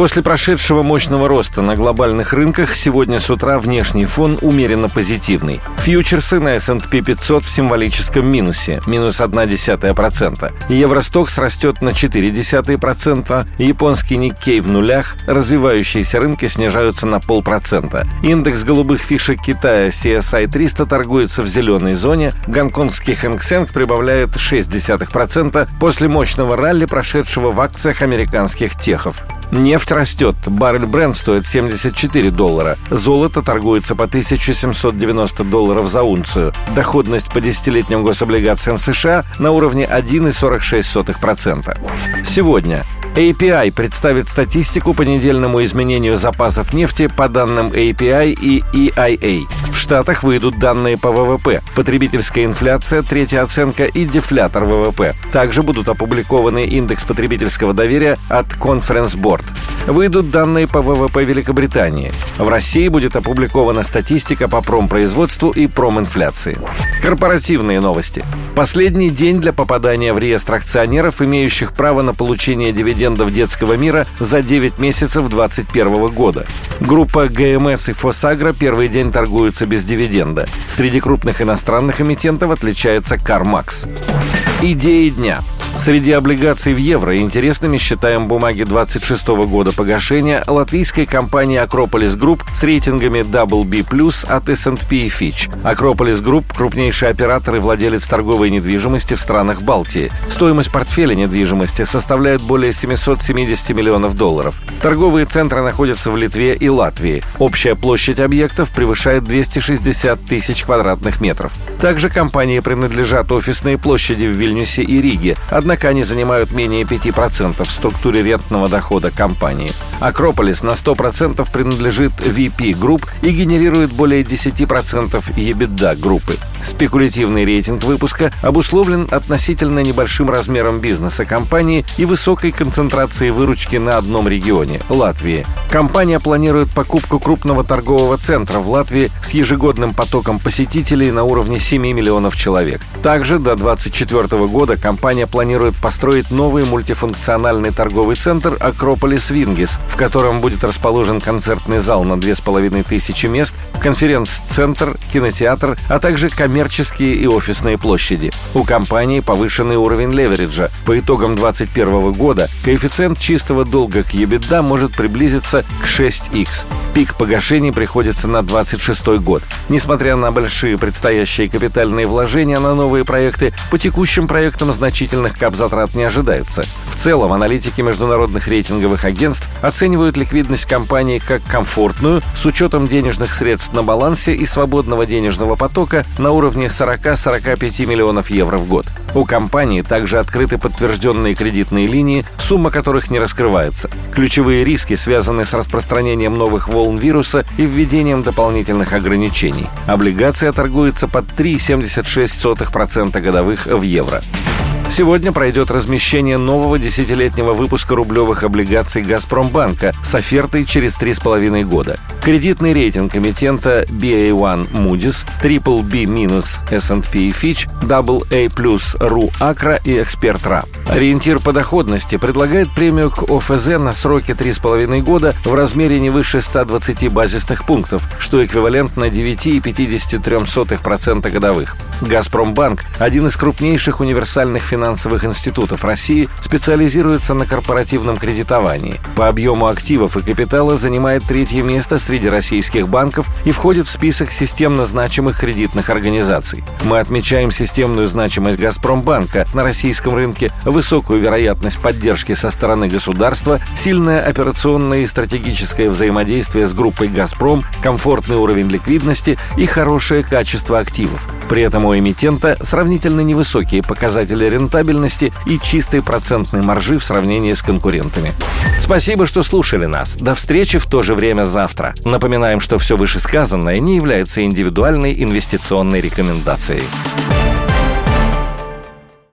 После прошедшего мощного роста на глобальных рынках сегодня с утра внешний фон умеренно позитивный. Фьючерсы на S&P 500 в символическом минусе, минус 0,1%. Евростокс растет на 0,4%, японский Никкей в нулях, развивающиеся рынки снижаются на полпроцента. Индекс голубых фишек Китая CSI 300 торгуется в зеленой зоне, гонконгский Хэнк Сэнк прибавляет 0,6% после мощного ралли, прошедшего в акциях американских техов. Нефть растет. Баррель бренд стоит 74 доллара. Золото торгуется по 1790 долларов за унцию. Доходность по десятилетним гособлигациям США на уровне 1,46%. Сегодня API представит статистику по недельному изменению запасов нефти по данным API и EIA. В Штатах выйдут данные по ВВП, потребительская инфляция, третья оценка и дефлятор ВВП. Также будут опубликованы индекс потребительского доверия от Conference Board. Выйдут данные по ВВП Великобритании. В России будет опубликована статистика по промпроизводству и проминфляции. Корпоративные новости. Последний день для попадания в реестр акционеров, имеющих право на получение дивидендов Детского мира за 9 месяцев 2021 года. Группа ГМС и ФосАгро первый день торгуются без дивиденда. Среди крупных иностранных эмитентов отчитается CarMax. Идеи дня – Среди облигаций в евро интересными считаем бумаги 26 года погашения латвийской компании Akropolis Group с рейтингами BB+, от S&P и Fitch. Akropolis Group – крупнейший оператор и владелец торговой недвижимости в странах Балтии. Стоимость портфеля недвижимости составляет более 770 миллионов долларов. Торговые центры находятся в Литве и Латвии. Общая площадь объектов превышает 260 тысяч квадратных метров. Также компании принадлежат офисные площади в Вильнюсе и Риге, однако они занимают менее 5% в структуре рентного дохода компании. Акрополис на 100% принадлежит VP Group и генерирует более 10% EBITDA группы. Спекулятивный рейтинг выпуска обусловлен относительно небольшим размером бизнеса компании и высокой концентрацией выручки на одном регионе – Латвии. Компания планирует покупку крупного торгового центра в Латвии с ежегодным потоком посетителей на уровне 7 миллионов человек. Также до 2024 года компания планирует построить новый мультифункциональный торговый центр «Акрополис Вингис», в котором будет расположен концертный зал на 2500 мест, конференц-центр, кинотеатр, а также коммерческие и офисные площади. У компании повышенный уровень левериджа. По итогам 2021 года коэффициент чистого долга к EBITDA может приблизиться к 6x. Пик погашений приходится на 26 год. Несмотря на большие предстоящие капитальные вложения на новые проекты, по текущим проектам значительных капзатрат не ожидается. В целом, аналитики международных рейтинговых агентств оценивают ликвидность компании как комфортную, с учетом денежных средств на балансе и свободного денежного потока на уровне 40-45 миллионов евро в год. У компании также открыты подтвержденные кредитные линии, сумма которых не раскрывается. Ключевые риски связаны с распространением новых волн вируса и введением дополнительных ограничений. Облигация торгуется под 3,76% годовых в евро. Сегодня пройдет размещение нового десятилетнего выпуска рублевых облигаций «Газпромбанка» с офертой через 3,5 года. Кредитный рейтинг эмитента BA1 Moody's, BBB- S&P Fitch, AA+, RU Акра и Эксперт РА. Ориентир по доходности предлагает премию к ОФЗ на сроки 3,5 года в размере не выше 120 базисных пунктов, что эквивалентно 9,53% годовых. «Газпромбанк» – один из крупнейших универсальных финансовых институтов России, специализируется на корпоративном кредитовании. По объему активов и капитала занимает третье место среди российских банков и входит в список системно значимых кредитных организаций. Мы отмечаем системную значимость «Газпромбанка» на российском рынке – высокую вероятность поддержки со стороны государства, сильное операционное и стратегическое взаимодействие с группой «Газпром», комфортный уровень ликвидности и хорошее качество активов. При этом у эмитента сравнительно невысокие показатели рентабельности и чистой процентной маржи в сравнении с конкурентами. Спасибо, что слушали нас. До встречи в то же время завтра. Напоминаем, что все вышесказанное не является индивидуальной инвестиционной рекомендацией.